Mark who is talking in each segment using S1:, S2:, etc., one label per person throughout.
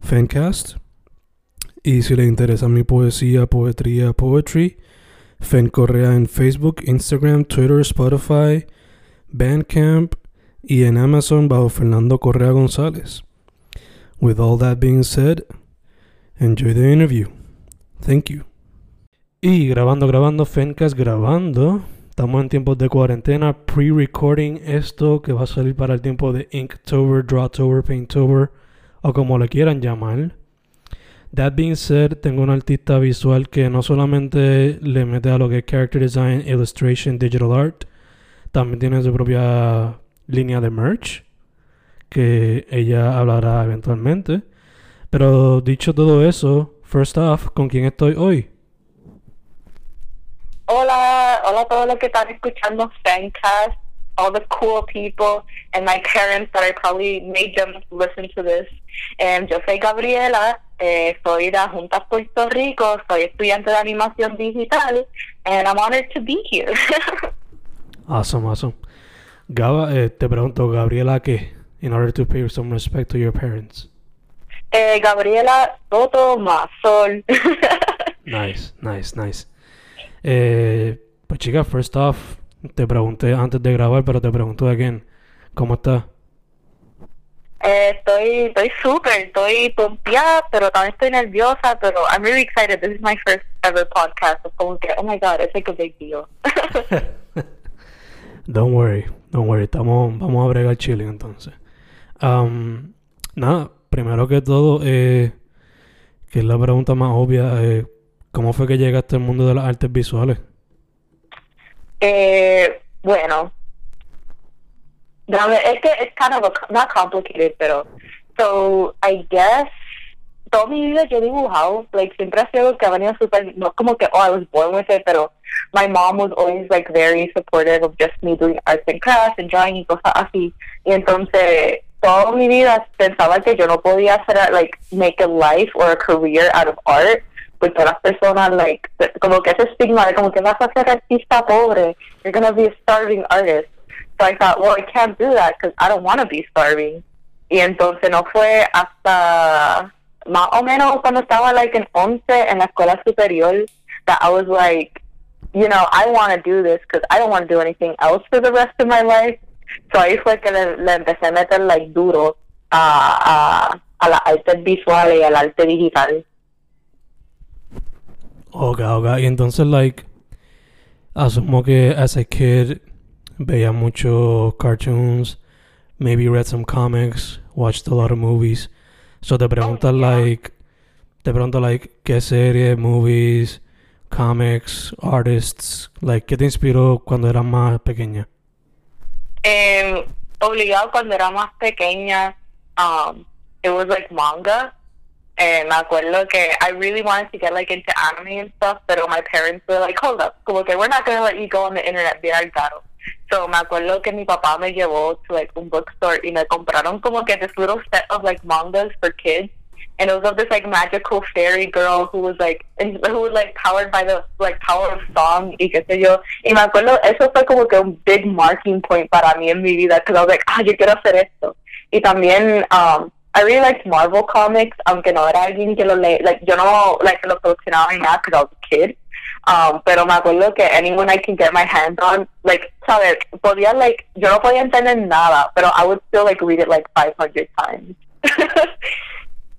S1: Fencast. Y si le interesa mi poesía, poetría, poetry, Fen Correa en Facebook, Instagram, Twitter, Spotify, Bandcamp y en Amazon bajo Fernando Correa González. With all that being said, enjoy the interview. Thank you. Y grabando, grabando, Fencast grabando. Estamos en tiempos de cuarentena, pre-recording esto que va a salir para el tiempo de Inktober, Drawtober, Painttober o como le quieran llamar. That being said, tengo un artista visual que no solamente le mete a lo que es character design, illustration, digital art, también tiene su propia línea de merch que ella hablará eventualmente. Pero dicho todo eso, first off, ¿con quién estoy hoy?
S2: Hola, hola a todos los que están escuchando Fancast, all the cool people, and my parents that I probably made them listen to this. Um, yo soy Gabriela, eh, soy de Adjuntas Puerto Rico, soy estudiante de animación digital, and I'm honored to be here.
S1: awesome, awesome. Gaba, eh, te pregunto, Gabriela, ¿qué? In order to pay some respect to your parents.
S2: Eh, Gabriela Soto Mazol.
S1: nice, nice, nice. Eh, pues chica, first off, te pregunté antes de grabar, pero te pregunto again, ¿cómo estás?
S2: Eh, estoy estoy súper, estoy pompeada, pero también estoy nerviosa, pero I'm really excited. This is my first ever podcast. Como que, oh my god, it's like a big deal.
S1: don't worry, don't worry. Estamos, vamos a bregar chilling entonces. Um, nada, primero que todo, eh, que es la pregunta más obvia, eh, ¿cómo fue que llegaste al mundo de las artes visuales?
S2: Eh, bueno, es que it's kind of a, not complicated, pero so I guess toda mi vida yo dibujado, like siempre ha sido que ha venido super, no como que oh I was born with it, pero my mom was always like very supportive of just me doing arts and crafts and drawing y cosas así. Y entonces toda mi vida pensaba que yo no podía hacer like make a life or a career out of art. Pues todas las personas, like, como que ese estigma de como que vas a ser artista pobre, you're gonna be a starving artist. So I thought, well, I can't do that because I don't want to be starving. Y entonces no fue hasta más o menos cuando estaba like en 11 en la escuela superior that I was like, you know, I want to do this because I don't want to do anything else for the rest of my life. So ahí fue que le, le empecé a meter like duro a, a, a la arte visual y al arte digital.
S1: Okay, okay. Y entonces, like, asumo que as a kid veía mucho cartoons, maybe read some comics, watched a lot of movies. So te preguntas,
S2: Oh, yeah.
S1: like, te pregunto, like, ¿qué serie, movies, comics, artists, like, qué te inspiró cuando eras más pequeña?
S2: Eh, obligado cuando era más pequeña, um, it was like manga. Eh, me acuerdo que I really wanted to get like into anime and stuff, pero my parents were like, hold up, como que we're not going to let you go on the internet bien caro. So me acuerdo que mi papá me llevó to like un bookstore y me compraron como que this little set of like mangas for kids. And it was of this like magical fairy girl who was like, and who was like powered by the like power of song y qué sé yo. Y me acuerdo, eso fue como que un big marking point para mí en mi vida, because I was like, ah, yo quiero hacer esto. Y también, um, I really liked Marvel comics, aunque no era alguien que lo lee, like, yo no, like, lo coleccionaba ni nada, because I was a kid. Um, pero me acuerdo que anyone I can get my hands on, like, sabes, podía, like, yo no podía entender nada, pero I would still, like, read it, like, 500 times.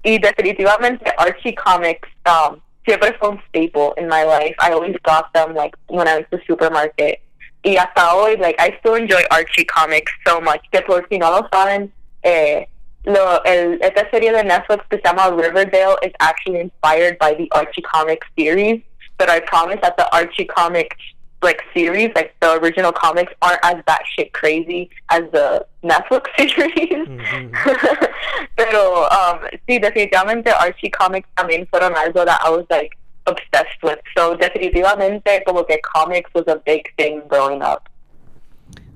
S2: y definitivamente Archie Comics um, siempre fue un staple in my life. I always got them like when I to the supermarket. Y hasta hoy, like, I still enjoy Archie Comics so much. Que por si no lo saben, eh, lo, el, esta serie de Netflix que se llama Riverdale is actually inspired by the Archie comic series. But I promise that the Archie comic like series, like the original comics, aren't as batshit crazy as the Netflix series.
S1: Mhm.
S2: Pero um, sí, definitivamente Archie Comics también fueron algo that I was like obsessed with. So definitivamente como que comics was a big thing growing up.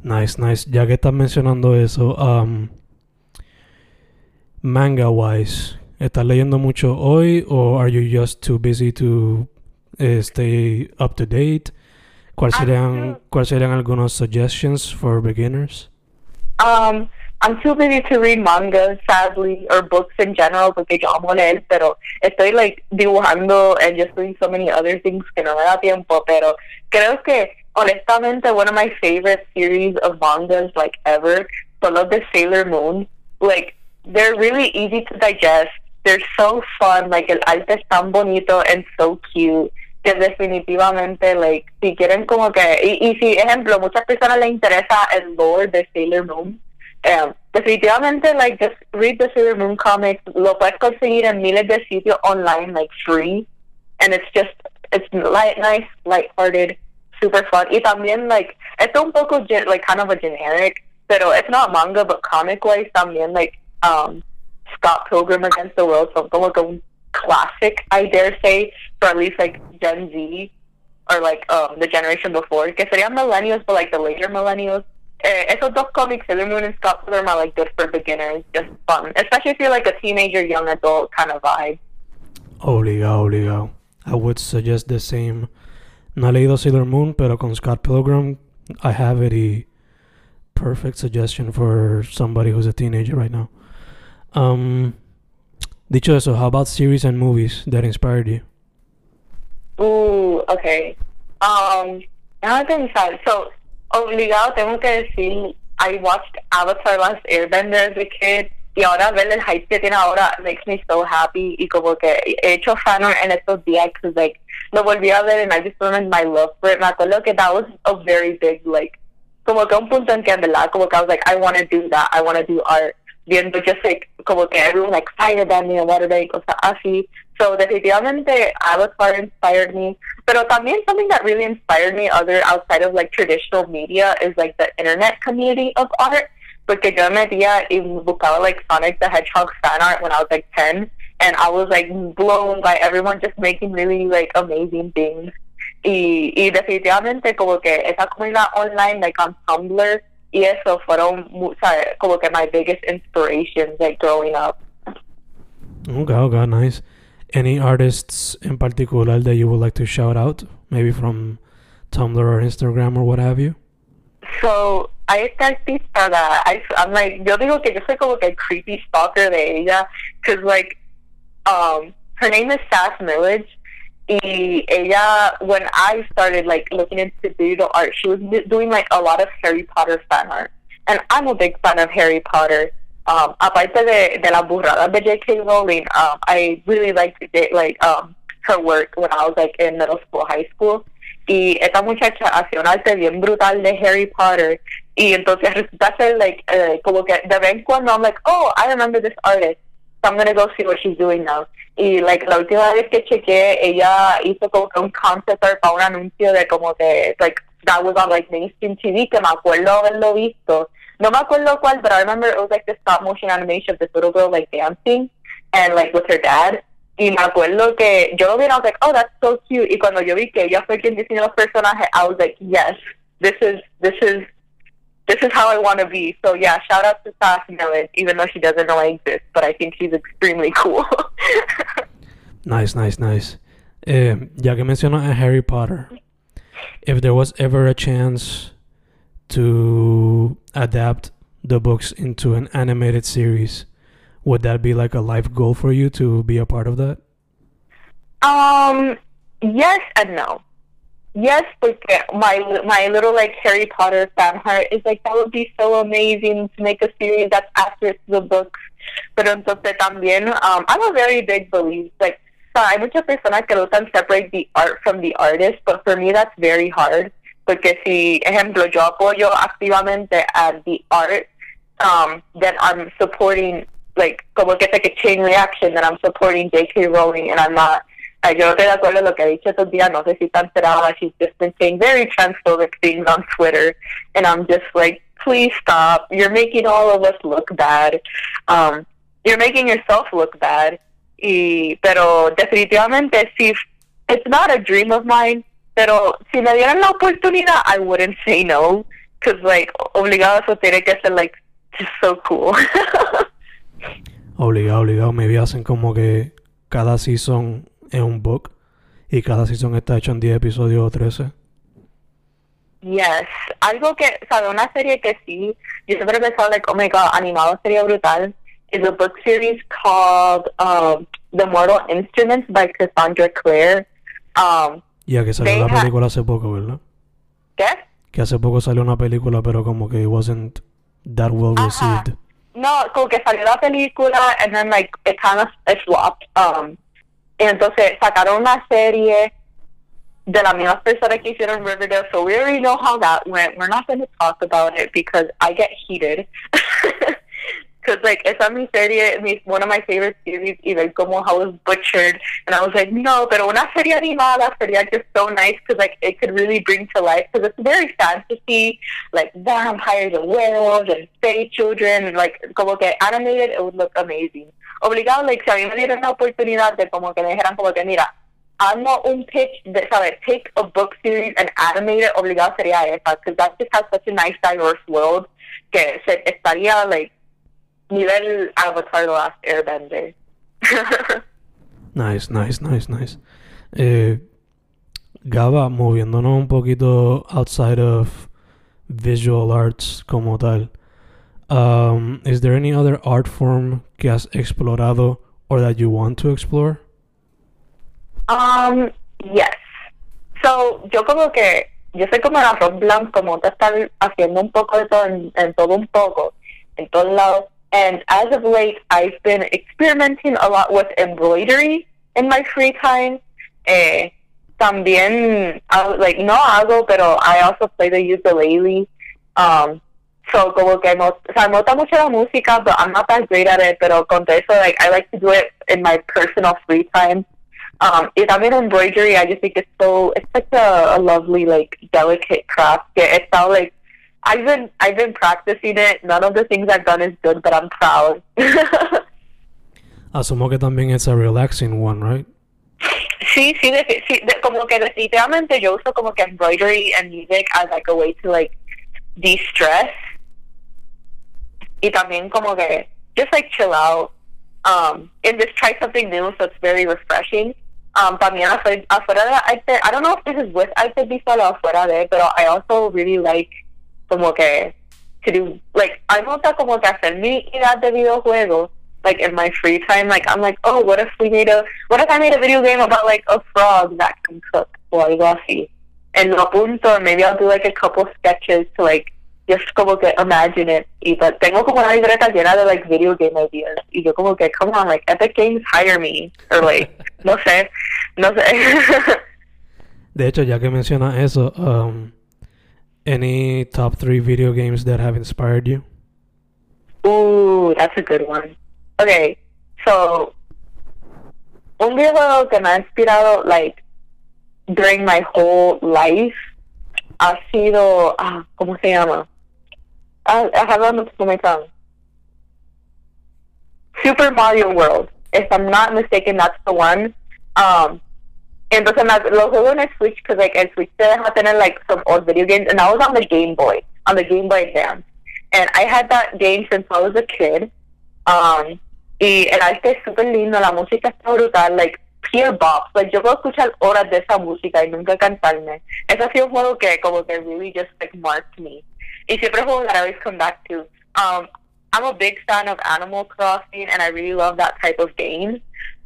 S1: Nice, nice. Ya que estás mencionando eso, um, manga wise, ¿estás leyendo mucho hoy o are you just too busy to eh, stay up to date? ¿Cuáles serían, ¿Cuáles serían algunos suggestions for beginners?
S2: Um, I'm too busy to read manga, sadly, or books in general, porque yo amo leer, pero estoy like dibujando and just doing so many other things que no me da tiempo, pero creo que honestamente one of my favorite series of mangas like ever son los de Sailor Moon. Like, they're really easy to digest. They're so fun. Like, el arte es tan bonito and so cute. Que definitivamente, like, si quieren como que... Y, y si, ejemplo, muchas personas les interesa el lore de Sailor Moon, um, definitivamente, like, just read the Sailor Moon comics. Lo puedes conseguir en miles de sitios online, like, free. And it's just, it's light, nice, lighthearted, super fun. Y también, like, it's un poco, like, kind of a generic, pero it's not manga, but comic-wise también, like, um, Scott Pilgrim Against the World son como a classic, I dare say, for at least, like, Gen Z or, like, um, the generation before, que serían millennials, but, like, the later millennials. Eh, esos dos comics, Sailor Moon and Scott Pilgrim, are, like, good for beginners, just fun. Especially if you're, like, a teenager, young adult kind of vibe.
S1: Obligado, obligado. I would suggest the same. No he leído Sailor Moon, pero con Scott Pilgrim, I have it a perfect suggestion for somebody who's a teenager right now. Um, dicho eso, how about series and movies that inspired you?
S2: Ooh, okay. Um, déjame pensar. So, obligado tengo que decir, I watched Avatar Last Airbender as a kid y ahora ver el hype que tiene ahora makes me so happy y como que he hecho fan art en estos días because like lo volví a ver and I just remembered my love for it. Me acuerdo que that was a very big like como que un punto en que en verdad como que I was like I want to do that, I want to do art. Viendo just like como que everyone like firebending and whatever y cosas así. So definitivamente Avatar inspired me. Pero también something that really inspired me other outside of like traditional media is like the internet community of art. Porque yo me metía y buscaba like Sonic the Hedgehog fan art when I was like 10 and I was like blown by everyone just making really like amazing things. Y, y definitivamente como que esa comunidad online like on Tumblr y eso fueron mu- sabe, como que my biggest inspirations like growing up.
S1: Okay, okay, nice. Any artists in particular that you would like to shout out? Maybe from Tumblr or Instagram or what have you?
S2: So, hay esta artista that I, I'm like, yo digo que yo soy como que el creepy stalker de ella, cause like, um, her name is Sass Millage, y ella, when I started like looking into digital art, she was doing like a lot of Harry Potter fan art, and I'm a big fan of Harry Potter. Um, aparte de, de las burradas de J.K. Rowling, um, I really liked it, like um, her work when I was like in middle school, high school. Y esta muchacha hacía un arte bien brutal de Harry Potter. Y entonces resulta ser like, eh, como que de vez en cuando I'm like, oh, I remember this artist. So I'm gonna go see what she's doing now. Y like la última vez que chequeé, ella hizo como que un concept art para un anuncio de como que, like, that was on like mainstream TV, que me acuerdo haberlo visto. No me acuerdo cuál, but I remember it was like this stop motion animation of this little girl like dancing and like with her dad. Y me acuerdo que yo lo vi and I was like, oh, that's so cute. Y cuando yo vi que ella fue quien diseñó los personajes, I was like, yes, this is, this is, this is how I want to be. So yeah, shout out to Sass Millet, even though she doesn't know I exist, but I think she's extremely cool.
S1: Nice, nice, nice. Eh, ya que mencionas a Harry Potter, if there was ever a chance to adapt the books into an animated series, would that be like a life goal for you to be a part of that?
S2: um, yes and no. Yes, porque my my little like Harry Potter fan heart is like that would be so amazing to make a series that's after the books. Pero entonces también, um, I'm a very big believer. Like, hay muchas personas que gustan separate the art from the artist, but for me that's very hard. Porque si, ejemplo, yo apoyo activamente at the art, um, then I'm supporting like como que like a chain reaction that I'm supporting J.K. Rowling and I'm not Yo no estoy de acuerdo lo que ha dicho días. No sé si está enterada. She's just been saying very transphobic things on Twitter. And I'm just like, please stop. You're making all of us look bad. Um, you're making yourself look bad. Y, pero definitivamente, si it's not a dream of mine, pero si me dieran la oportunidad, I wouldn't say no. Because, like, obligado eso tiene que ser, like, just so cool.
S1: obligado, obligado. Maybe hacen como que cada season es un book y cada season está hecho en 10 episodios o 13.
S2: Yes, algo que, sabe, una serie que sí, yo siempre he pensado, like, oh my god, animado sería brutal, is a book series called um, The Mortal Instruments by Cassandra Clare. Um,
S1: ya que salió la película hace poco, ¿verdad?
S2: ¿Qué?
S1: Que hace poco salió una película, pero como que it wasn't that well received.
S2: No, como que salió la película and then like it kind of it flopped. Um, entonces sacaron una serie de las mismas personas que hicieron Riverdale, so we already know how that went. We're not going to talk about it because I get heated. Because, like, esa mi serie, mi, one of my favorite series, y like, como how was butchered. And I was like, no, pero una serie animada sería just so nice because, like, it could really bring to life. Because it's very fantasy, like, vampires and werewolves and fairy children. And, like, como que animated, it would look amazing. Obligado, like, si a mí me dieran la oportunidad de como que me dijeran como que, mira, hazme un pitch de, ¿sabes? Take a book series and animate it, obligado sería esa, because that just has such a nice diverse world que se estaría, like, nivel Avatar The Last Airbender.
S1: nice, nice, nice, nice. Eh, Gaba, moviéndonos un poquito outside of visual arts como tal. Um, is there any other art form que has explorado or that you want to explore?
S2: Um, yes. So, yo como que, yo soy como la rock blanc, como te estar haciendo un poco de todo, en, en todo un poco, en todos lados. And as of late, I've been experimenting a lot with embroidery in my free time. Eh, también, like, no hago, pero I also play the ukulele. Um, So, como que me, o sea, me gusta mucho la música, but I'm not that great at it. Pero con eso, like, I like to do it in my personal free time. Um, y también embroidery, I just think it's so, it's such a, a lovely, like, delicate craft. Yeah, it's all like, I've been, I've been practicing it. None of the things I've done is good, but I'm proud.
S1: Asumo que también es a relaxing one, right?
S2: Sí, sí, de, sí de, como que definitivamente yo uso como que embroidery and music as like a way to like de-stress y también como que just like chill out um, and just try something new so it's very refreshing. Um, también afuera, afuera de arte, I don't know if this is with arte visual o afuera de, pero I also really like como que to do, like, I gusta como que hacer mi idea de videojuego like in my free time, like I'm like, oh, what if we made a, what if I made a video game about like a frog that can cook o algo así? And lo apunto, maybe I'll do like a couple sketches to like just como que imagine it. Y but tengo como una libreta llena de like video game ideas. Y yo como que, come on, like Epic Games hire me. Or like, no sé, no sé.
S1: de hecho, ya que mencionas eso, um, any top three video games that have inspired you?
S2: Ooh, that's a good one. Okay, so un videojuego que me ha inspirado like during my whole life ha sido, ah, ¿cómo se llama? I, I have on my tongue. Super Mario World. If I'm not mistaken, that's the one. Um, entonces lo juego en el Switch because like el Switch te deja tener like some old video games, and I was on the Game Boy, on the Game Boy Advance, and I had that game since I was a kid. Um, y el arte es super lindo, la música está brutal, like pure bops. Like yo puedo escuchar horas de esa música y nunca cantarme. Ese ha sido un juego que como que really just like marked me. Siempre es that I always come back to. Um, I'm a big fan of Animal Crossing and I really love that type of game.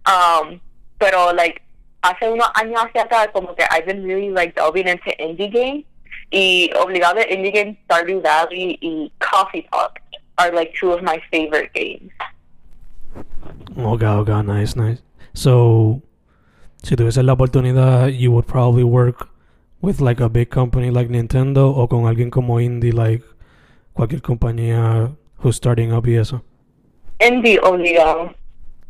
S2: Um, pero like hace unos años hacia acá, como que I've been really like delving into indie games. Y obligado indie games, Stardew Valley y Coffee Talk are like two of my favorite games.
S1: Oh god, oh okay, nice, nice. So, si tuvieses la oportunidad, you would probably work with like a big company like Nintendo o con alguien como indie like cualquier compañía who's starting up y eso.
S2: Indie obligado.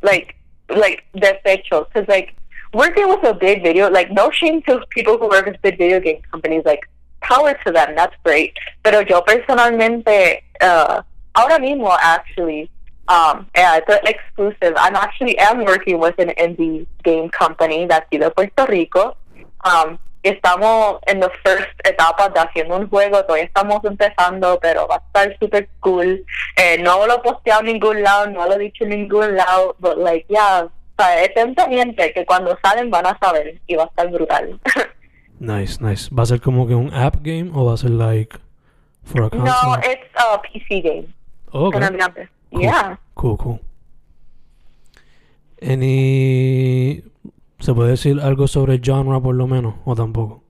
S2: Like, like, de hecho. Because like, working with a big video, like, no shame to people who work with big video game companies. Like, power to them, that's great. Pero yo personalmente, uh, ahora mismo, actually, um, yeah, it's exclusive. I'm actually am working with an indie game company that's de Puerto Rico. Um, estamos en the first etapa de haciendo un juego, todavía estamos empezando, pero va a estar super cool. Eh, no lo he posteado en ningún lado, no lo he dicho en ningún lado, but like, yeah, o sea, estén pendientes que cuando salen van a saber y va a estar brutal.
S1: Nice, nice. ¿Va a ser como que un app game o va a ser like for a console?
S2: no, it's a PC game.
S1: Oh, okay. Cool.
S2: Yeah.
S1: Cool, cool. Any... ¿Se puede decir algo sobre el genre por lo menos o tampoco?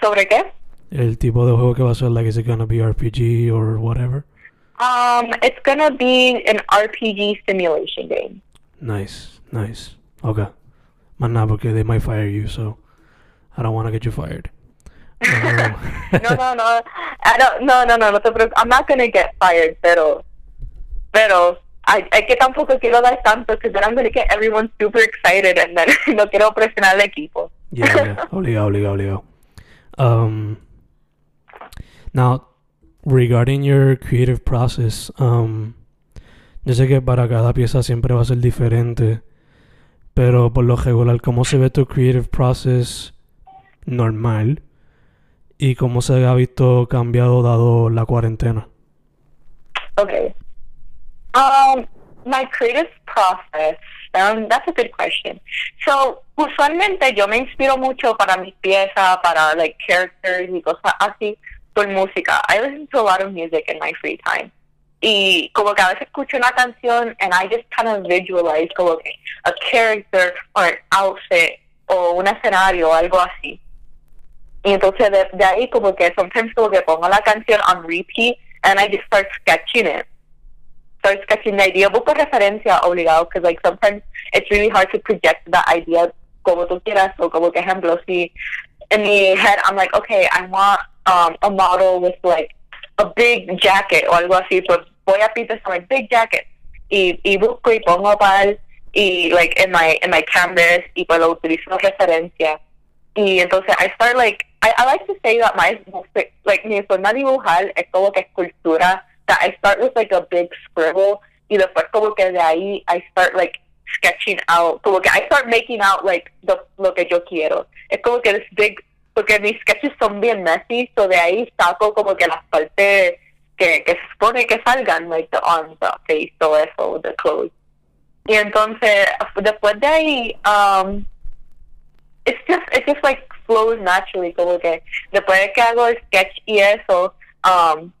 S2: ¿Sobre qué?
S1: El tipo de juego que va a ser, like, is it gonna be RPG or whatever?
S2: Um, it's gonna be an RPG simulation game.
S1: Nice, nice. Okay. Más nada porque they might fire you, so I don't want to get you fired. Um,
S2: no, no, no. I don't, no, no, no, no te preocupes. I'm not gonna get fired, pero, pero, I, I que tampoco quiero dar tanto, because then I'm gonna get everyone super excited, and then no quiero presionar al equipo.
S1: Yeah, yeah. Obligado, obligado, obligado. Um, now, regarding your creative process, um, yo sé que para cada pieza siempre va a ser diferente, pero por lo regular, ¿cómo se ve tu creative process normal? ¿Y cómo se ha visto cambiado dado la cuarentena?
S2: Okay. Um, my creative process. Um, that's a good question. So, usualmente yo me inspiro mucho para mis piezas, para like characters y cosas así, por música. I listen to a lot of music in my free time. Y como que a veces escucho una canción and I just kind of visualize como que a character or an outfit o un escenario o algo así. Y entonces de, de ahí como que sometimes como que pongo la canción on repeat and I just start sketching it. Start sketching the idea. Busco referencia obligado because like sometimes it's really hard to project that idea como tú quieras o como que ejemplo si in my head I'm like okay I want um, a model with like a big jacket o algo así pues voy a Pinterest like big jacket y, y busco y pongo para y like in my in my canvas y pues lo utilizo referencia y entonces I start like I, I like to say that my like mi forma de dibujar es como que escultura that I start with like a big scribble y después como que de ahí I start like sketching out como que I start making out like the, lo que yo quiero. Es como que this big porque mis sketches son bien messy so de ahí saco como que las partes que, que se supone que salgan like the arms the face todo eso the clothes. Y entonces después de ahí um, it's just it just like flows naturally como que después de que hago el sketch y eso um,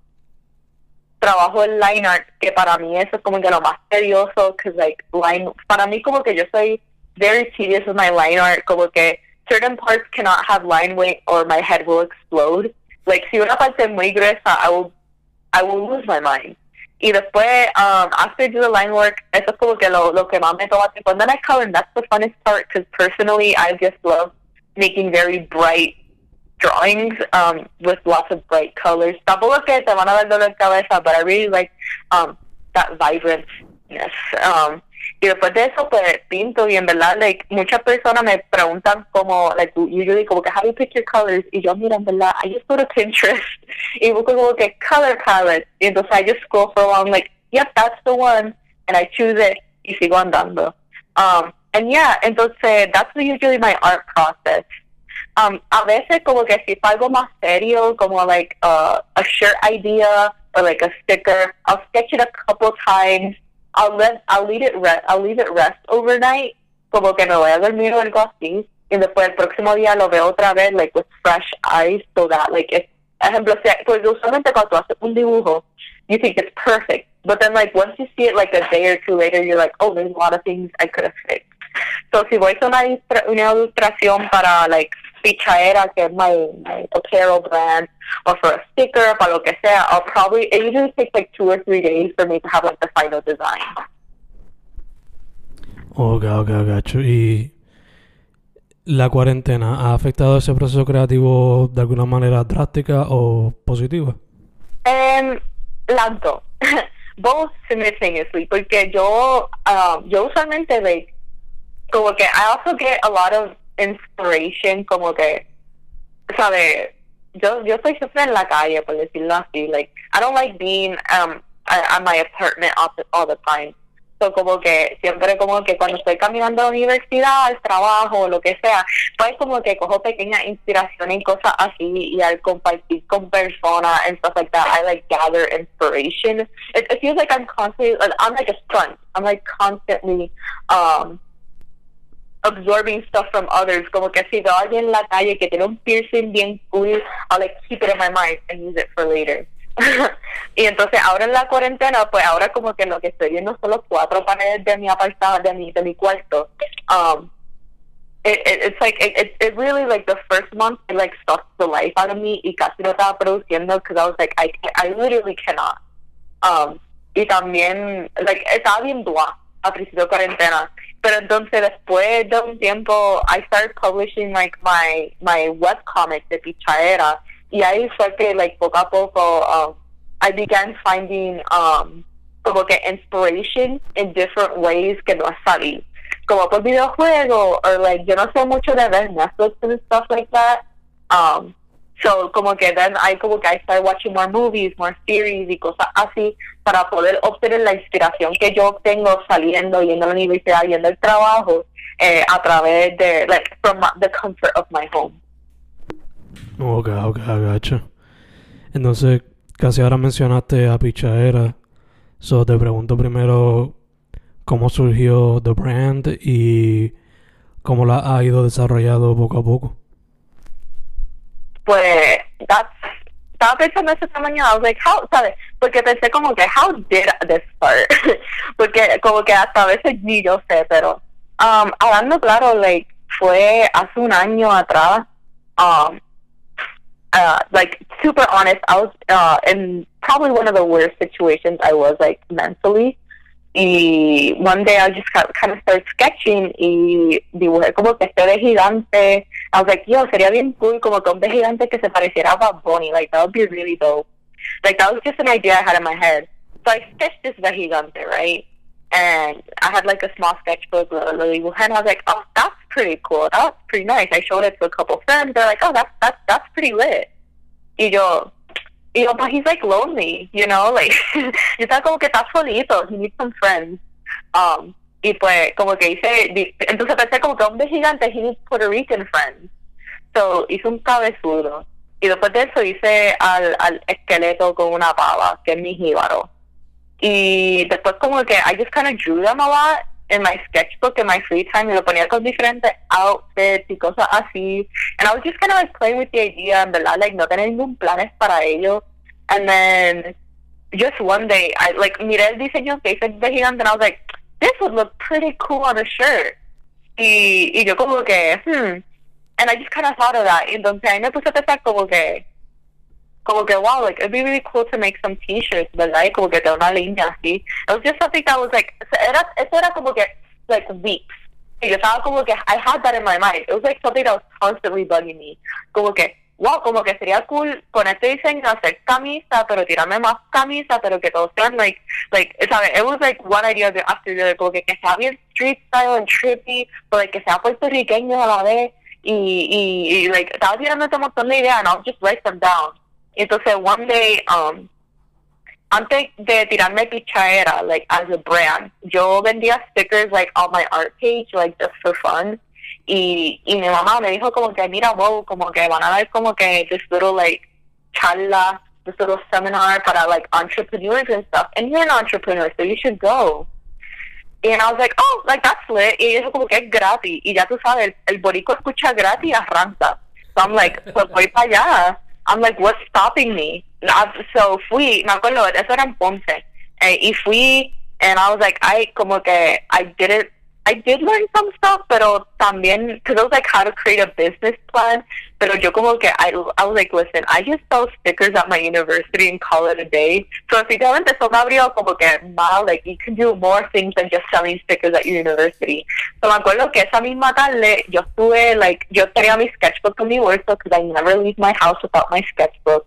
S2: trabajo el line art que para mí eso es como que lo más tedioso cause like line para mí como que yo soy very tedious with my line art como que certain parts cannot have line weight or my head will explode. Like si una parte es muy gruesa I will I will lose my mind. Y después um, after I do the line work eso es como que lo, lo que más me toma tiempo. And then I color and that's the funnest part because personally I just love making very bright drawings um, with lots of bright colors. Tampoco que te van a dar dolor cabeza, but I really like um, that vibrantness. Um, y después de eso, pues pinto y en verdad, like, muchas personas me preguntan como, like, usually como que, how do you pick your colors? Y yo, mira, en verdad, I just go to Pinterest y busco como que color palette. Y entonces I just scroll for a while, I'm like, yep, that's the one. And I choose it y sigo andando. Um, and yeah, entonces that's usually my art process. Um, a veces como que si fue algo más serio, como like uh, a shirt idea or like a sticker, I'll sketch it a couple times. I'll let I'll leave it rest I'll leave it rest overnight, como que me voy a dormir o algo así, y después el próximo día lo veo otra vez like with fresh eyes, so that like if, ejemplo, si, pues usualmente cuando tú haces un dibujo, you think it's perfect, but then like once you see it like a day or two later, you're like, oh, there's a lot of things I could have fixed. So, si voy a hacer una, una ilustración para, like, pichaera, que es my, my apparel brand, or for a sticker, para lo que sea, I'll probably, it usually takes like two or three days for me to have, like, the final design.
S1: Ok, ok, gacho. ¿Y la cuarentena ha afectado ese proceso creativo de alguna manera drástica o positiva?
S2: Um, las dos. Both simultaneously, porque yo, um, yo usualmente, like, como que I also get a lot of inspiration, como que, sabe, yo, yo estoy siempre en la calle, por decirlo así, like, I don't like being, um, at, my apartment all the, all the time. So, como que siempre como que cuando estoy caminando a la universidad, al trabajo, lo que sea, pues como que cojo pequeña inspiración en cosas así y al compartir con personas and stuff like that, I like gather inspiration. It, it feels like I'm constantly, like, I'm like a sponge. I'm like constantly um absorbing stuff from others. Como que si veo a alguien en la calle que tiene un piercing bien cool, I'll like keep it in my mind and use it for later. y entonces ahora en la cuarentena, pues ahora como que lo que estoy viendo son los cuatro paneles de mi apartado, de mi, de mi cuarto. Um, it, it, it's like it, it, really like the first month it like sucked the life out of me y casi no estaba produciendo because I was like I I literally cannot. Um, y también like estaba bien dua a principio de cuarentena. Pero entonces después de un tiempo I started publishing like my my webcomic de Pichaera y ahí fue que like poco a poco um, I began finding um, como que inspiration in different ways que no salí como por videojuego or like yo no sé mucho de ver Netflix and stuff like that. Um so como que then I como que I started watching more movies more series y cosas así para poder obtener la inspiración que yo obtengo saliendo yendo a la universidad yendo al trabajo eh, a través de like from the comfort of my home
S1: Ok, ok, gacho. Entonces, casi ahora mencionaste a Pichaera. So, te pregunto primero cómo surgió The Brand y cómo la ha ido desarrollando poco a poco.
S2: Pues that's estaba pensando eso esta mañana, I was like, how, ¿sabes? Porque pensé como que, how did this start? Porque como que hasta a veces ni yo sé, pero um, hablando claro, like, fue hace un año atrás, um, uh, like, super honest, I was uh, in probably one of the worst situations I was, like, mentally. Y one day I just kind of started sketching y dibujé como que este vejigante. I was like, yo, sería bien cool como que un vejigante que se pareciera a Bad Bunny. Like, that would be really dope. Like, that was just an idea I had in my head. So I sketched this vejigante, right? And I had like a small sketchbook, lo dibujé, and I was like, oh, that's pretty cool. That's pretty nice. I showed it to a couple friends. They're like, oh, that's, that's, that's pretty lit. Y yo, you know, but he's like lonely, you know, like, estaba como que está solito, he needs some friends. Um, y pues, como que hice, entonces pensé como que hombre gigante, he needs Puerto Rican friends. So, hice un cabezudo. Y después de eso hice al, al esqueleto con una pava, que es mi jíbaro. Y después como que I just kind of drew them a lot in my sketchbook in my free time y lo ponía con diferentes outfits y cosas así. And I was just kind of like playing with the idea, en verdad, like no tenía ningún planes para ello. And then just one day, I like miré el diseño que hice de gigante and I was like, this would look pretty cool on a shirt. Y, y yo como que, hmm. And I just kind of thought of that. Y entonces ahí me puse a pensar como que, como que, wow, like, it'd be really cool to make some t-shirts, ¿verdad? Y como que de una línea así. It was just something that was like, era, eso era como que, like, weeks. Y yo estaba como que, I had that in my mind. It was like something that was constantly bugging me. Como que, wow, como que sería cool con este diseño hacer camisa, pero tirarme más camisa, pero que todos sean, like, like, ¿sabes? It was like one idea de- after the other, como que, que sea bien street style and trippy, pero like, que sea puertorriqueño a la vez. Y, y, y like, estaba tirando un montón de ideas and I'll just write them down. Entonces, one day, um, antes de tirarme pichaera, like, as a brand, yo vendía stickers, like, on my art page, like, just for fun. Y, y mi mamá me dijo como que, mira, wow, como que van a dar como que this little, like, charla, this little seminar para, like, entrepreneurs and stuff. And you're an entrepreneur, so you should go. And I was like, oh, like, that's lit. Y eso como que es gratis. Y ya tú sabes, el, el borico escucha gratis y arranca. So I'm like, pues voy para allá. I'm like, what's stopping me? So fui, me acuerdo, eso era en Ponce. Eh, y fui, and I was like, I como que, I did it I did learn some stuff, pero también, because it was like how to create a business plan. Pero yo como que, I, I was like, listen, I just sell stickers at my university and call it a day. So definitivamente eso me abrió como que, wow, like you can do more things than just selling stickers at your university. So me acuerdo que esa misma tarde yo estuve, like, yo tenía mi sketchbook en mi bolso because I never leave my house without my sketchbook.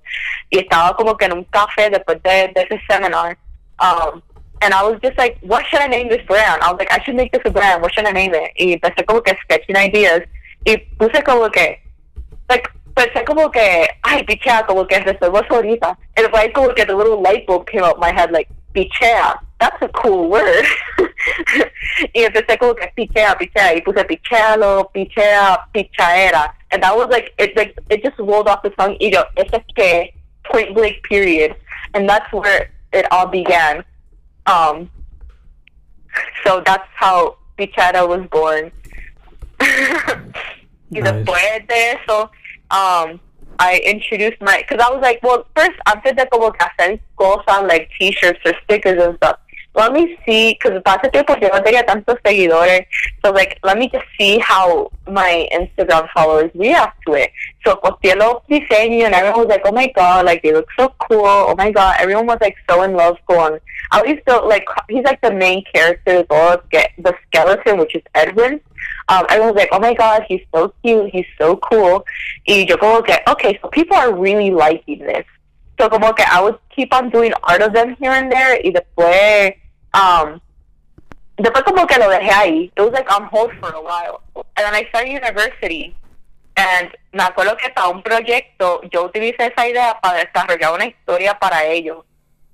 S2: Y estaba como que en un café después de, de ese seminar. Um, and I was just like, what should I name this brand? I was like, I should make this a brand. What should I name it? Y empecé como que sketching ideas. Y puse como que, like, pensé como que, ay, pichea, como que resuelvo eso ahorita. And después como que the little light bulb came out my head, like, pichea. That's a cool word. y empecé como que pichea, pichea. Y puse pichealo, pichea, pichaera. And that was like, it, like, it just rolled off the tongue. Y yo, es que, point blank period. And that's where it all began. Um, so that's how Pichaera was born. y
S1: Nice.
S2: de eso, um, I introduced my, because I was like, well, first, antes de como que hacer cosas like t-shirts or stickers and stuff, let me see, because hace tiempo yo no tenía tantos seguidores, so like, let me just see how my Instagram followers react to it. So posté los diseños and everyone was like, oh my god, like they look so cool, oh my god, everyone was like so in love con, at least the, like, he's like the main character as well as get the skeleton, which is Edwin. Um, everyone was like, oh my god, he's so cute, he's so cool. Y yo como que, okay, so people are really liking this. So como que I would keep on doing art of them here and there y después, um, después como que lo dejé ahí. It was like on hold for a while. And then I started university. And me acuerdo que para un proyecto yo utilicé esa idea para desarrollar una historia para ellos.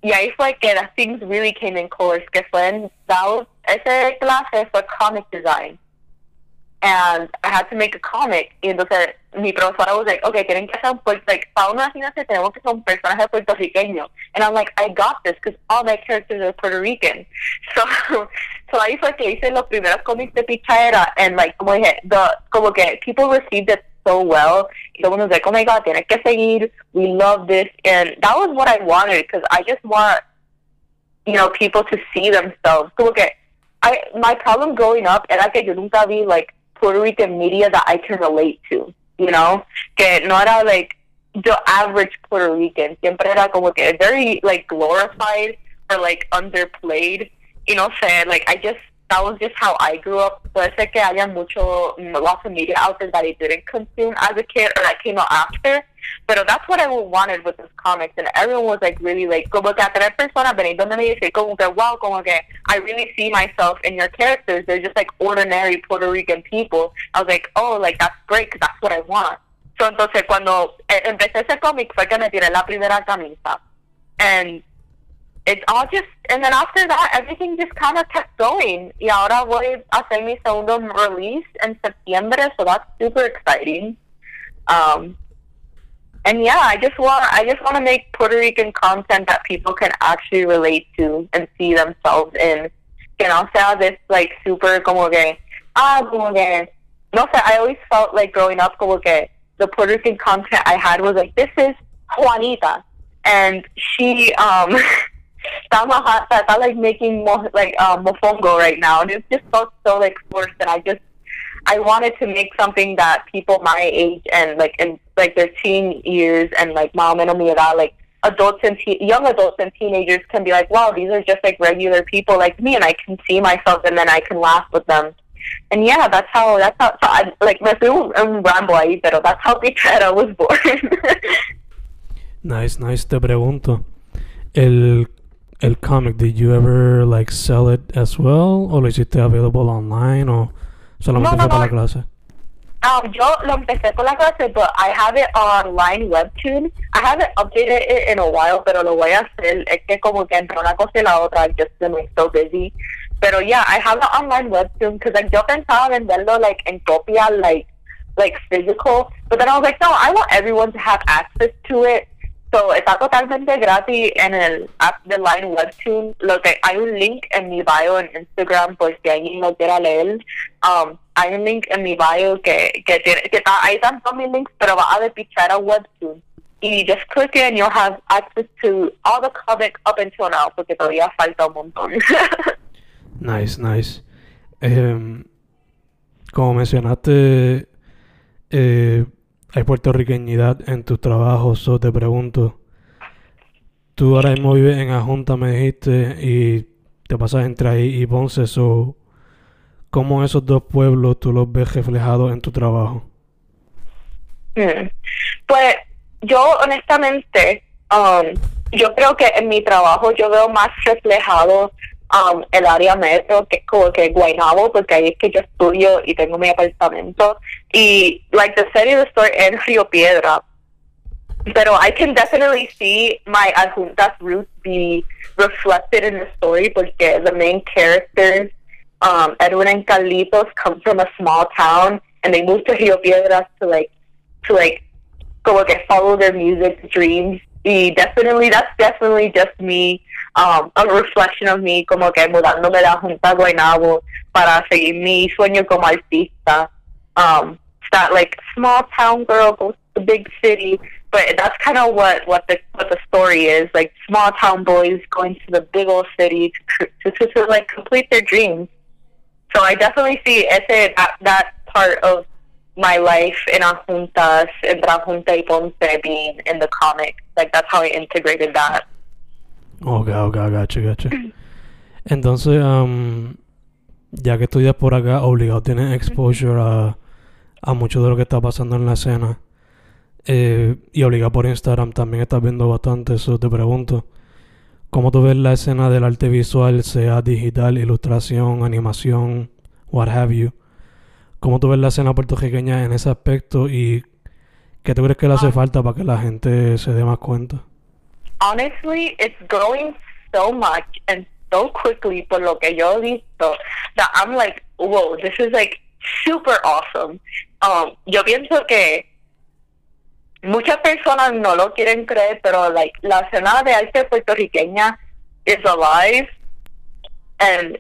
S2: Y ahí fue que the things really came in course, que fue en, ese clase fue comic design. And I had to make a comic. Y entonces mi profesora was like, okay, tienen que hacer un puerto, like, para una gimnasia tenemos que ser un personaje puertorriqueño. And I'm like, I got this, because all my characters are Puerto Rican. So, so ahí fue que hice los primeros cómics de Pichadera, and like, como dije, the, como que people received it so well. Y todo mundo was like, oh my god, tienes que seguir, we love this. And that was what I wanted, because I just want, you know, people to see themselves. Como que, I, my problem growing up era que yo nunca vi, like, Puerto Rican media that I can relate to, you know? Que no era, like, the average Puerto Rican. Siempre era como que very, like, glorified or, like, underplayed. You know, say, like, I just, that was just how I grew up. Puede ser que haya mucho, mm, lots of media out there that I didn't consume as a kid or that came out after. But that's what I wanted with this comics, and everyone was like really like como que a tres personas venir donde me dice como que wow, como que I really see myself in your characters. They're just like ordinary Puerto Rican people. I was like, oh, like that's great, 'cause that's what I want. So entonces cuando eh, empecé ese cómic fue que me tiré la primera camisa, and it all just and then after that everything just kind of kept going. Y ahora voy a hacer mi segundo release en septiembre, so that's super exciting. Um, and yeah, I just want I just want to make Puerto Rican content that people can actually relate to and see themselves in. Que no sea this like super como que ah como que no sé. I always felt like growing up como que the Puerto Rican content I had was like this is Juanita and she um maja- está, está like making mo- like um, mofongo right now and it just felt so like forced and I just I wanted to make something that people my age and like in like their teen years and like mom and mi edad, like adults and te- young adults and teenagers can be like, wow, these are just like regular people like me, and I can see myself, and then I can laugh with them. And yeah, that's how that's how so I, like me fui un, ahí, pero that's how Pichaera was born.
S1: Nice, nice. Te pregunto, el, el comic, did you ever like sell it as well? ¿O lo hiciste available online? ¿O solamente
S2: No, no,
S1: fue para la clase?
S2: Um, yo lo empecé con la clase, but I have it online webtoon. I haven't updated it in a while, pero lo voy a hacer. Es que como que entre una cosa y la otra, I've just been like so busy. Pero yeah, I have it online webtoon because like yo pensaba venderlo like en copia, like like physical. But then I was like, no, I want everyone to have access to it. So está totalmente gratis en el app de Line Webtoon. Lo que hay un link en mi bio en Instagram por si alguien lo quiera leer. Um, hay un link en mi bio que, que tiene, que está, ahí están todos mis links, pero va a de Pichara Webtoon. Y just click it and you'll have access to all the comic up until now, porque todavía falta un montón.
S1: Nice, nice. em, como mencionaste, eh, hay puertorriqueñidad en tus trabajos, o te pregunto, tú ahora mismo vives en Ajunta, me dijiste, y te pasas entre ahí y Ponce, o ¿cómo esos dos pueblos tú los ves reflejados en tu trabajo?
S2: Mm. Pues yo honestamente, um, yo creo que en mi trabajo yo veo más reflejado um, el área metro, que es como que Guaynabo, porque ahí es que yo estudio y tengo mi apartamento. Y, like, the setting of the story en Río Piedra. Pero I can definitely see my adjuntas roots be reflected in the story porque the main characters, um, Edwin and Carlitos, come from a small town and they moved to Rio Piedras to like, to like, como que follow their music dreams. Y definitely, that's definitely just me um, a reflection of me como que mudándome de la Junta a Guaynabo para seguir mi sueño como artista. Um, that like small town girl goes to the big city, but that's kind of what what the what the story is like small town boys going to the big old city to to, to, to like complete their dreams. So I definitely see ese that, that part of my life in Juntas, in Junta y Ponce being in the comic. Like that's how I integrated that.
S1: Ok, ok, gacho, gacho. Entonces, um, ya que estudias por acá, obligado tienes exposure a, a mucho de lo que está pasando en la escena. Eh, y obligado por Instagram también estás viendo bastante, eso te pregunto. ¿Cómo tú ves la escena del arte visual, sea digital, ilustración, animación, what have you? ¿Cómo tú ves la escena puertorriqueña en ese aspecto y qué tú crees que le hace falta para que la gente se dé más cuenta?
S2: Honestly, it's growing so much and so quickly por lo que yo he visto that I'm like, whoa, this is like super awesome. Um, yo pienso que muchas personas no lo quieren creer, pero like la escena de arte puertorriqueña is alive and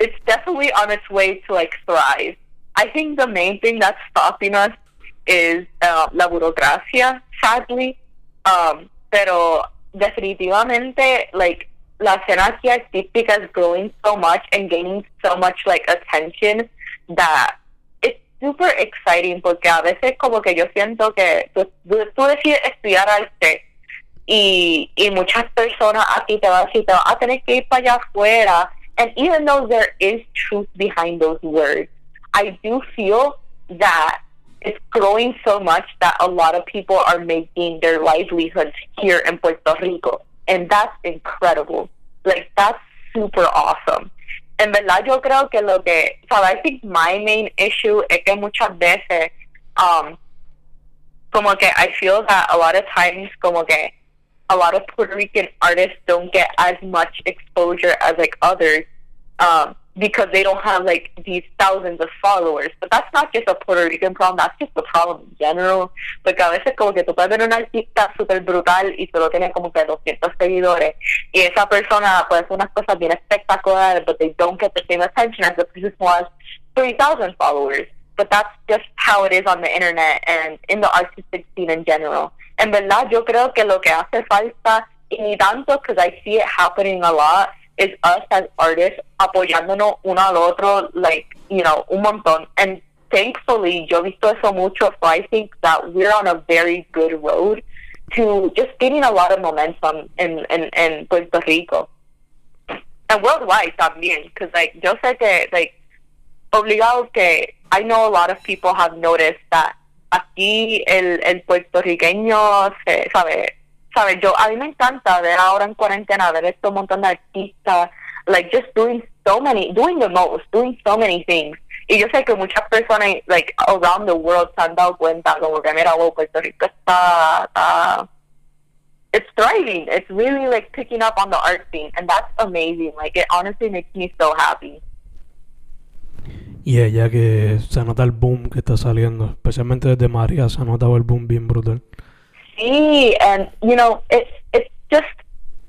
S2: it's definitely on its way to like thrive. I think the main thing that's stopping us is uh, la burocracia, sadly. Um, pero definitivamente, like, la escena aquí artística is growing so much and gaining so much, like, attention that it's super exciting porque a veces como que yo siento que tú, tú decides estudiar arte y, y muchas personas aquí te van a decir, te vas a tener que ir para allá afuera. And even though there is truth behind those words, I do feel that it's growing so much that a lot of people are making their livelihoods here in Puerto Rico. And that's incredible. Like, that's super awesome. En verdad, yo creo que lo que, so I think my main issue es que muchas veces, um, como que I feel that a lot of times, como que a lot of Puerto Rican artists don't get as much exposure as like others. Um, because they don't have like these thousands of followers. But that's not just a Puerto Rican problem, that's just a problem in general. Porque a veces como que tú puedes ver un artista súper brutal y solo tiene como que 200 seguidores y esa persona puede hacer unas cosas bien espectaculares, but they don't get the same attention as the person who has 3,000 followers. But that's just how it is on the internet and in the artistic scene in general. En verdad, yo creo que lo que hace falta, y ni tanto, because I see it happening a lot, is us as artists apoyándonos uno al otro, like, you know, un montón. And thankfully, yo he visto eso mucho, so I think that we're on a very good road to just getting a lot of momentum in, in, in Puerto Rico. And worldwide también, because, like, yo sé que, like, obligado que I know a lot of people have noticed that aquí el, el puertorriqueño se, sabe, sabes, yo, a mí me encanta ver ahora en cuarentena, ver este montón de artistas, like, just doing so many, doing the most, doing so many things. Y yo sé que muchas personas, like, around the world se han dado cuenta, como que, mira, wow, Puerto Rico está, está, it's thriving. It's really, like, picking up on the art scene, and that's amazing. Like, it honestly makes me so happy.
S1: Y ella que se nota el boom que está saliendo, especialmente desde María, se ha notado el boom bien brutal.
S2: Sí, and you know, it's it's just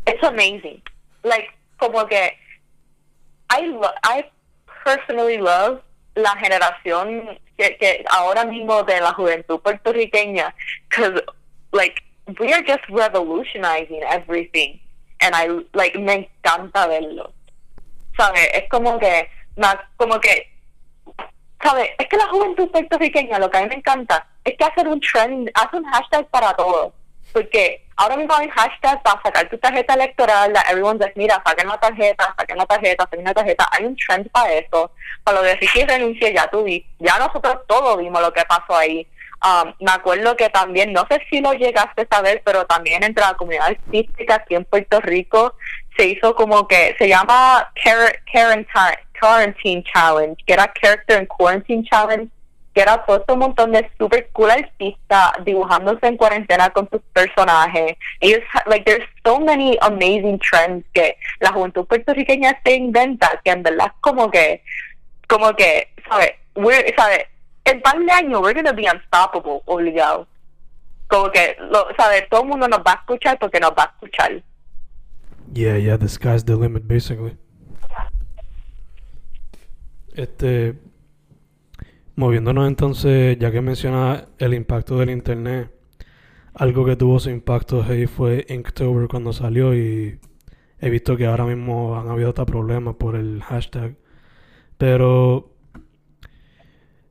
S2: it's amazing. Like como que I lo I personally love la generación que, que ahora mismo de la juventud puertorriqueña because like we are just revolutionizing everything and I like me encanta verlo. ¿Sabes? Es como que como que, ¿sabes? Es que la juventud puertorriqueña, lo que a mí me encanta, es que hacer un trend, hace un hashtag para todo. Porque ahora mismo hay hashtag para sacar tu tarjeta electoral, la everyone's like, mira, saquen la tarjeta, saquen la tarjeta, saquen la tarjeta. Hay un trend para eso. Para lo de que renuncia, ya tú vi. Ya nosotros todos vimos lo que pasó ahí. Um, me acuerdo que también, no sé si lo llegaste a saber, pero también entre la comunidad artística aquí en Puerto Rico se hizo como que se llama Quarantine Challenge, Get era Character and Quarantine Challenge, que era todo un montón de super cool artistas dibujándose en cuarentena con sus personajes. Like, there's so many amazing trends que la juventud puertorriqueña se inventa, que en verdad como que, como que, ¿sabes? ¿Sabes? En par de años, we're gonna be unstoppable, obligado. Como que, lo, ¿sabes? Todo el mundo nos va a escuchar porque nos va a escuchar.
S1: Yeah, yeah, the sky's the limit, basically. Este, moviéndonos entonces, ya que menciona el impacto del internet, algo que tuvo su impacto ahí fue Inktober cuando salió y he visto que ahora mismo han habido hasta problemas por el hashtag. Pero,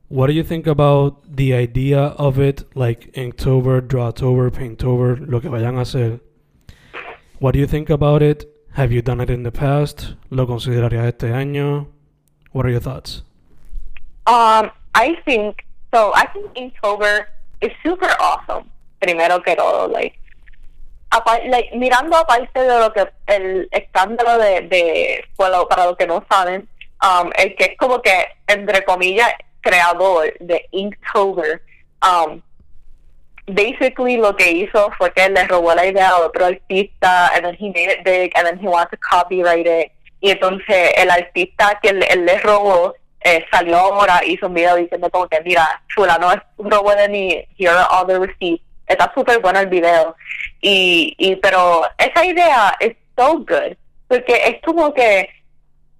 S1: what do you think about the idea of it, like Inktober, Drawtober, Painttober, lo que vayan a hacer? What do you think about it? Have you done it in the past? ¿Lo considerarías este año? What are your thoughts?
S2: Um, I think so. I think Inktober is super awesome. Primero que todo, like, apart, like mirando aparte de lo que el escándalo de, de bueno, para los que no saben, um, el que es como que entre comillas creador de Inktober, um, basically lo que hizo fue que le robó la idea a otro artista, and then he made it big, and then he wanted to copyright it. Y entonces el artista que él, él le robó eh, salió ahora, hizo un video diciendo como que, mira, chula, no es un robo de mí, here are all the receipts. Está súper bueno el video. Y, y, pero esa idea es so good, porque es como que,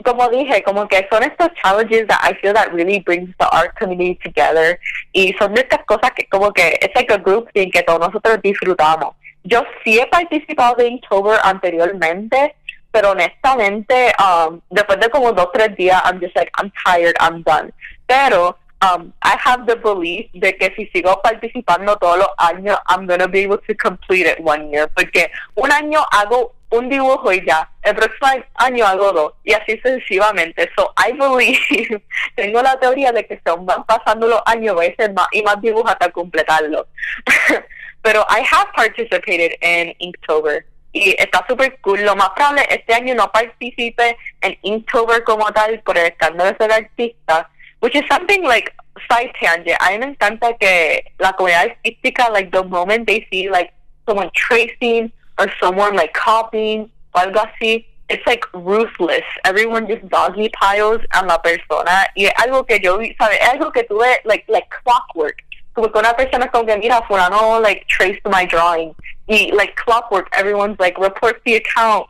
S2: como dije, como que son estos challenges that I feel that really brings the art community together. Y son de estas cosas que como que es like a group thing que todos nosotros disfrutamos. Yo sí he participado de Inktober anteriormente, pero honestamente, um, después de como dos tres días, I'm just like, I'm tired, I'm done. Pero um, I have the belief de que si sigo participando todos los años, I'm gonna be able to complete it one year. Porque un año hago un dibujo y ya, el próximo año hago dos, y así sucesivamente. So I believe, tengo la teoría de que según van pasando los años, voy a ser más y más dibujos hasta completarlo. Pero I have participated in Inktober y está súper cool. Lo más probable este año no participe en Inktober como tal por el escándalo de ser artista, which is something like side tangent. A mí me encanta que la comunidad artística, like the moment they see like someone tracing or someone like copying o algo así, it's like ruthless. Everyone just doggy piles a la persona y algo que yo vi, ¿sabes? Es algo que tuve like like clockwork como que una persona como que mira fulano like traced my drawing. Y like clockwork everyone's like report the account.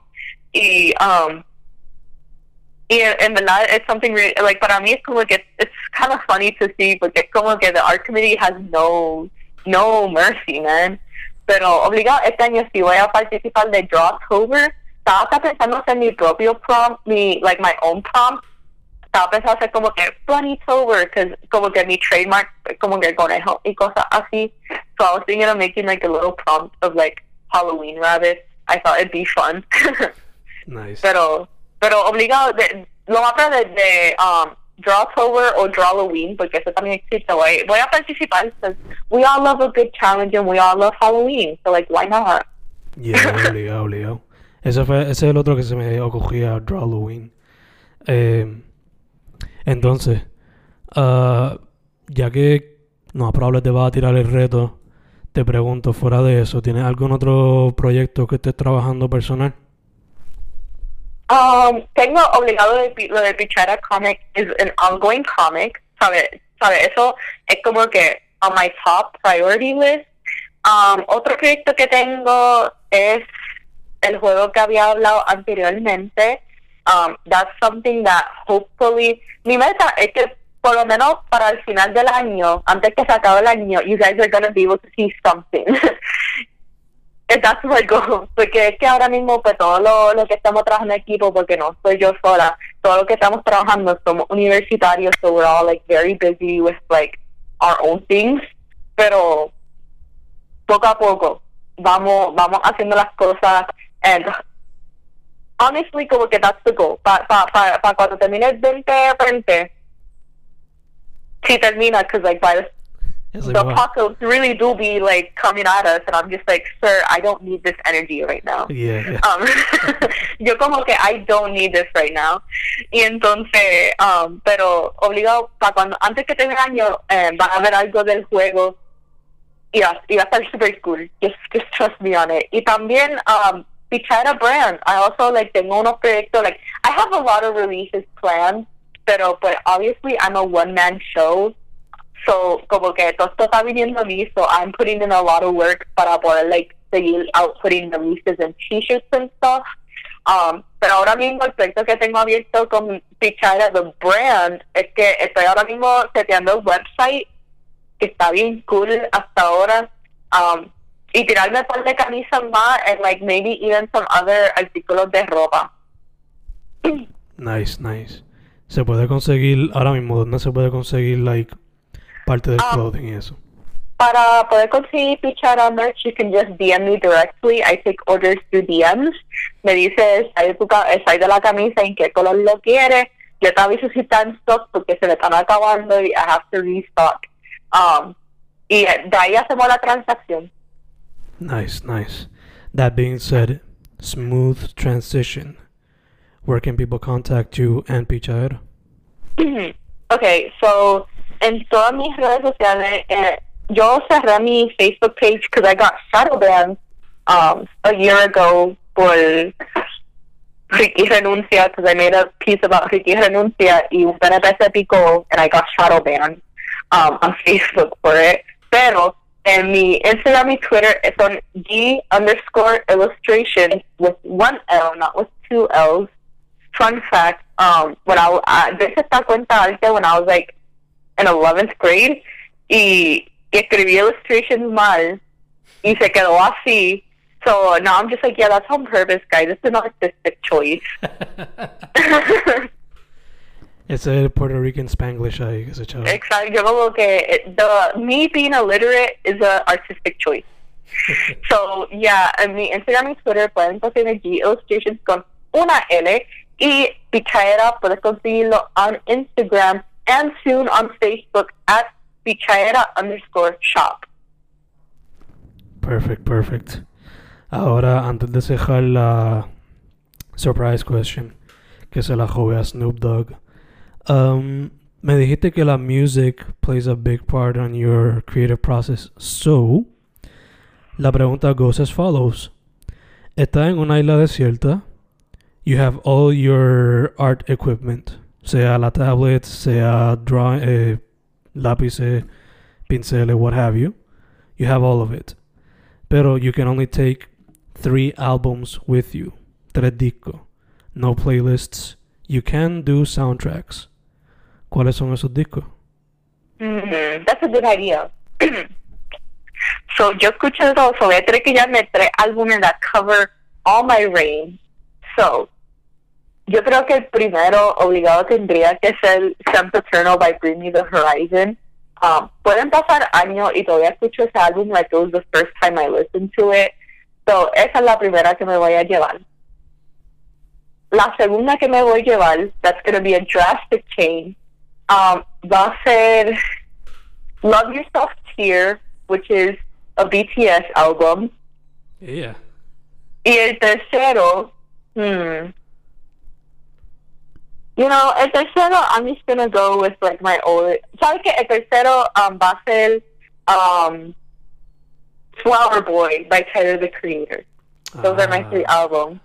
S2: Y um y en verdad it's something really, like para mí es como que it's kind of funny to see porque como que the art committee has no no mercy man. Pero obligado este año si voy a participar de Drawtober. Estaba pensando hacer mi propio prompt mi like my own prompt estaba pensando hacer como que Bunny Tober, como que mi trademark, como que conejo y cosas así. So I was thinking of making like a little prompt of like Halloween rabbits. I thought it'd be fun.
S1: nice.
S2: Pero, pero obligado, de, lo más de, de um, Drawtober o Drawloween, porque eso también existe, voy, voy a participar, because we all love a good challenge and we all love Halloween, so like, why not?
S1: Yeah, obligado, obligado. Ese, fue, ese es el otro que se me ocurría, Drawloween. Eh, entonces, uh, ya que no probable te va a tirar el reto, te pregunto, fuera de eso, ¿tienes algún otro proyecto que estés trabajando personal?
S2: Um, tengo obligado de, lo de Pichara Comic, es an ongoing comic, ¿sabes? ¿Sabe? Eso es como que on my top priority list. Um, otro proyecto que tengo es el juego que había hablado anteriormente, um, that's something that hopefully mi meta es que por lo menos para el final del año, antes que se acabe el año, you guys are to be able to see something. that's my goal, porque es que ahora mismo pues todo lo, lo que estamos trabajando en equipo, porque no soy yo sola, todo lo que estamos trabajando somos universitarios, so we're all like very busy with like our own things, pero poco a poco vamos vamos haciendo las cosas and honestly como que that's the goal, para pa, pa, pa cuando termine el 2020, si termina, because like by the
S1: like,
S2: the
S1: wow.
S2: apocalypse really do be like coming at us, and I'm just like, sir, I don't need this energy right now.
S1: Yeah, yeah.
S2: Um, yo como que I don't need this right now. Y entonces, um, pero obligado para cuando antes que termine el año eh, van a ver algo del juego y va, y va a estar super cool. Just, just trust me on it. Y también um, Pichaera brand. I also like tengo unos proyectos like I have a lot of releases planned, pero but obviously I'm a one man show. So, como que todo está viniendo a mí, so I'm putting in a lot of work para poder, like, seguir outputting releases and t-shirts and stuff. Um, pero ahora mismo el proyecto que tengo abierto con Pichaera, the brand, es que estoy ahora mismo seteando el website, que está bien cool hasta ahora. Um, y tirarme un par de camisas más, and like maybe even some other artículos de ropa.
S1: Nice, nice. Se puede conseguir ahora mismo, ¿dónde se puede conseguir, like, parte del
S2: Um,
S1: clothing y eso?
S2: Para poder conseguir Pichara merch, you can just DM me directly. I take orders through DMs. Me dices, "Hay tu ca- el size de la camisa, en qué color lo quieres. Yo te aviso si está en stock porque se me están acabando y I have to restock. Um, y de ahí hacemos la transacción.
S1: Nice, nice. That being said, smooth transition. Where can people contact you and Pichadera?
S2: okay, so en todas mis redes sociales, eh, yo cerré mi Facebook page because I got shadow banned um, a year ago por Ricky Renuncia because I made a piece about Ricky Renuncia y PNP picó and I got shadow banned um, on Facebook for it. Pero en mi Instagram y Twitter son G underscore illustration with one L, not with two L's. Fun fact, um, when I, I hecho esta cuenta arte when I was like in 11th grade y, y escribí illustrations mal y se quedó así. So now I'm just like, yeah, that's on purpose, guys. It's an artistic choice.
S1: It's a Puerto Rican Spanglish que se echaba.
S2: Exacto. Yo como que it- the me being illiterate is a artistic choice. So yeah, en mi Instagram y Twitter pueden conseguir G illustrations con una L y Pichaera puedes conseguirlo on Instagram and soon on Facebook at Pichaera underscore shop.
S1: Perfect, perfect. Ahora, antes de cerrar la surprise question, que se la jove a Snoop Dogg, um, me dijiste que la music plays a big part on your creative process. So, la pregunta goes as follows. Estás en una isla desierta. You have all your art equipment, sea la tablet, sea draw, eh, lápices, pinceles, what have you. You have all of it. Pero you can only take three albums with you. Tres discos. No playlists. You can do soundtracks. ¿Cuáles son esos discos?
S2: Mm, that's a good idea. so yo escucho todo, so voy a tener que llamarme tres álbumes that cover all my range. So, yo creo que el primero obligado tendría que ser Sam Eternal by Bring Me the Horizon. Um, pueden pasar años y todavía escucho ese álbum like it was the first time I listened to it. So, esa es la primera que me voy a llevar. La segunda que me voy a llevar, that's going to be a drastic change, um, va a ser Love Yourself Tear, which is a BTS album.
S1: Yeah.
S2: Y el tercero, hmm. You know, el tercero, I'm just gonna go with like my old. ¿Sabes qué? El tercero um, va a ser um, Flower Boy by Tyler the Creator. Those are my three
S1: Ah,
S2: albums.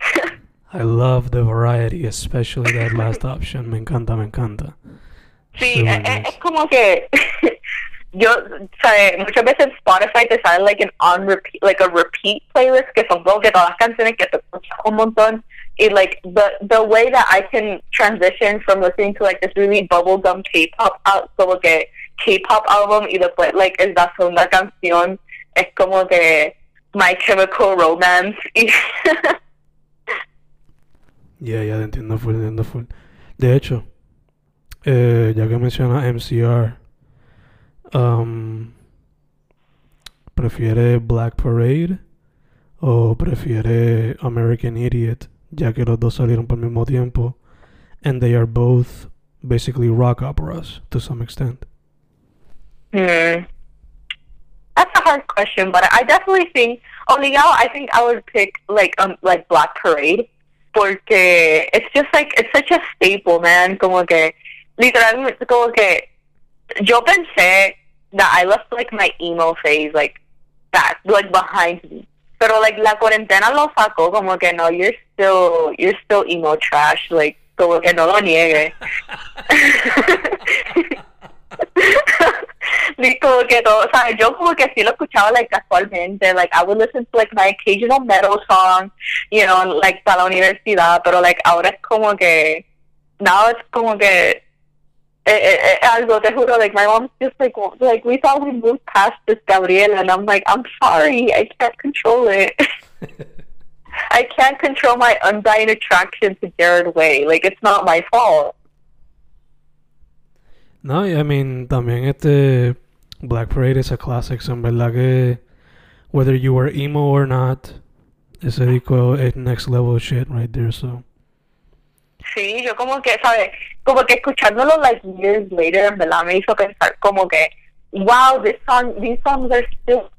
S1: I love the variety, especially that last option. Me encanta, me encanta.
S2: Sí,
S1: Super
S2: eh, eh,
S1: nice.
S2: es como que yo, sabe, muchas veces Spotify te sale like an on repeat, like a repeat playlist que son como que todas las canciones que te escuchas un montón. Y like the the way that I can transition from listening to like this really bubblegum K-pop out, como que K-pop album y después like es la segunda canción es como que My Chemical Romance.
S1: Ya, ya, te entiendo full, entiendo full. De hecho, eh, ya que menciona MCR, um, ¿prefiere Black Parade o prefiere American Idiot? Ya que los dos salieron por el mismo tiempo. And they are both basically rock operas to some extent.
S2: Hmm. That's a hard question, but I definitely think, obligado, I think I would pick like um like Black Parade, porque it's just like it's such a staple, man. Como que literalmente como que yo pensé that I left like my emo phase like back like behind me. Pero like la cuarentena lo sacó como que no, you're still you're still emo trash, like como que no lo niegue. Como que todo, o sea, yo como que sí lo escuchaba like casualmente, like I would listen to like my occasional metal song, you know, like para la universidad, pero like ahora es como que, now it's como que eh, eh, eh, algo, te juro, like my mom's just like, like we thought we moved past this Gabriela, and I'm like, I'm sorry, I can't control it. I can't control my undying attraction to Gerard Way. Like it's not my fault.
S1: No, I mean, también este Black Parade is a classic. so En verdad que, whether you were emo or not, ese disco es next level shit right there, so.
S2: Sí, yo como que, ¿sabes? Como que escuchándolo like years later, en verdad me hizo pensar como que, wow, this song, these songs are still,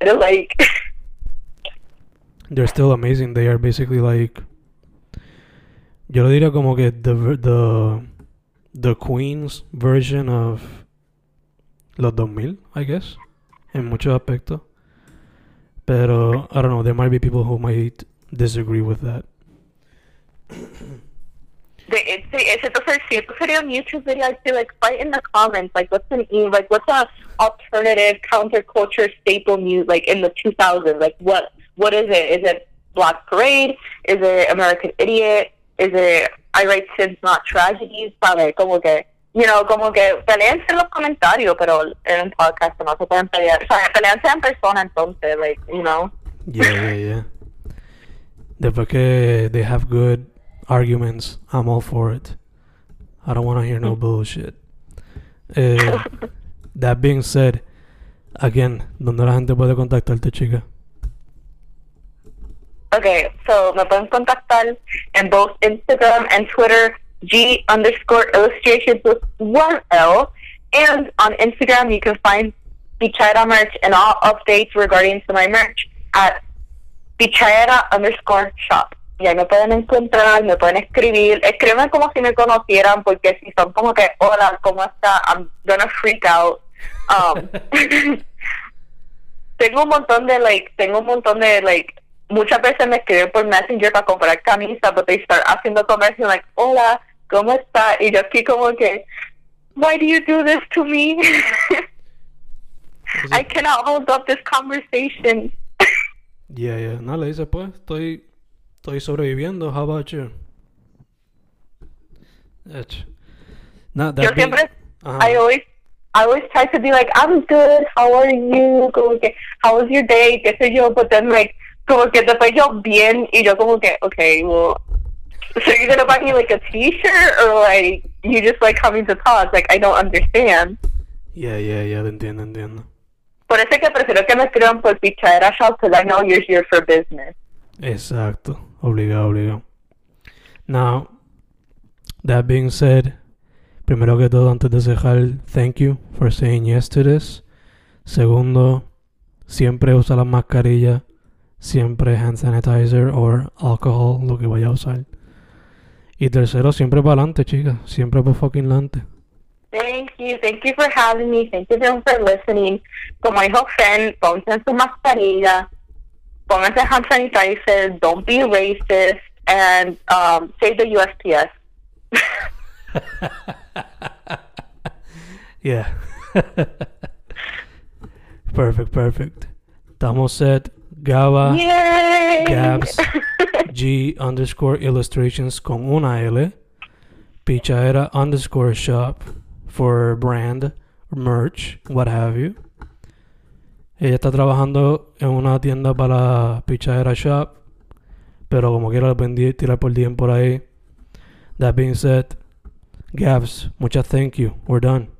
S2: they're like,
S1: They're still amazing. They are basically like. Yo lo diría como que the, the, the Queen's version of los 2000, I guess, en muchos aspectos. Pero, I don't know, there might be people who might disagree with that.
S2: de, eh, ese, ese entonces si esto sería un YouTube video, I'd say like fight in the comments, like what's an e like what's a alternative counterculture staple music like in the 2000s, like what what is it? Is it Black Parade? Is it American Idiot? Is it I Write Sins Not Tragedies? ¿Sabes? Como que, you know, como que peleense en los comentarios, pero en un podcast no se pueden pelear. O sea, peleense en persona entonces, like, you know.
S1: Yeah, yeah, yeah. Después que they have good arguments, I'm all for it. I don't want to hear no bullshit. Eh, that being said, again, ¿dónde la gente puede contactarte, chica?
S2: Okay, so me pueden contactar en both Instagram and Twitter, G underscore illustrations with one L. And on Instagram, you can find Bichara merch and all updates regarding to my merch at Bichara underscore shop. Y ahí me pueden encontrar, me pueden escribir. Escríbanme como si me conocieran, porque si son como que, hola, ¿cómo está? I'm gonna freak out. Um, tengo un montón de like tengo un montón de like muchas veces me escriben por messenger para comprar camisa but they start haciendo comercio like hola cómo está y yo aquí como que why do you do this to me I cannot hold up this conversation
S1: Yeah, yeah. No, le dice, pues, estoy, estoy sobreviviendo. How about you? Nah, that
S2: yo siempre
S1: Ajá.
S2: I always I always try to be like I'm good how are you como que how was your day qué sé yo but then like como que después yo bien y yo como que okay well so you're gonna buy me like a t-shirt or like you just like coming to talk like I don't understand
S1: Yeah, yeah, yeah, entiendo, entiendo.
S2: por eso es que prefiero que me escriban por pichadera shop because I know you're here for business
S1: Exacto, obligado, obligado. Now, that being said, primero que todo, antes de cerrar, thank you for saying yes to this. Segundo, siempre usa la mascarilla, siempre hand sanitizer or alcohol, lo que vaya a usar. Y tercero, siempre para adelante, chicas, siempre para fucking adelante.
S2: Thank you, thank you for having me, thank you for listening. Como dijo Fen, pónganse su mascarilla, pónganse hand sanitizer, don't be racist, and um, save the USPS.
S1: yeah. perfect, perfect. Estamos set. Gaba.
S2: Yay!
S1: Gabs. G underscore illustrations con una L. Pichaera underscore shop for brand, merch, what have you. Ella está trabajando en una tienda para Pichadera Shop. Pero como quiera, lo vendí tirar por DM por ahí. That being said, Gabs, muchas thank you. We're done.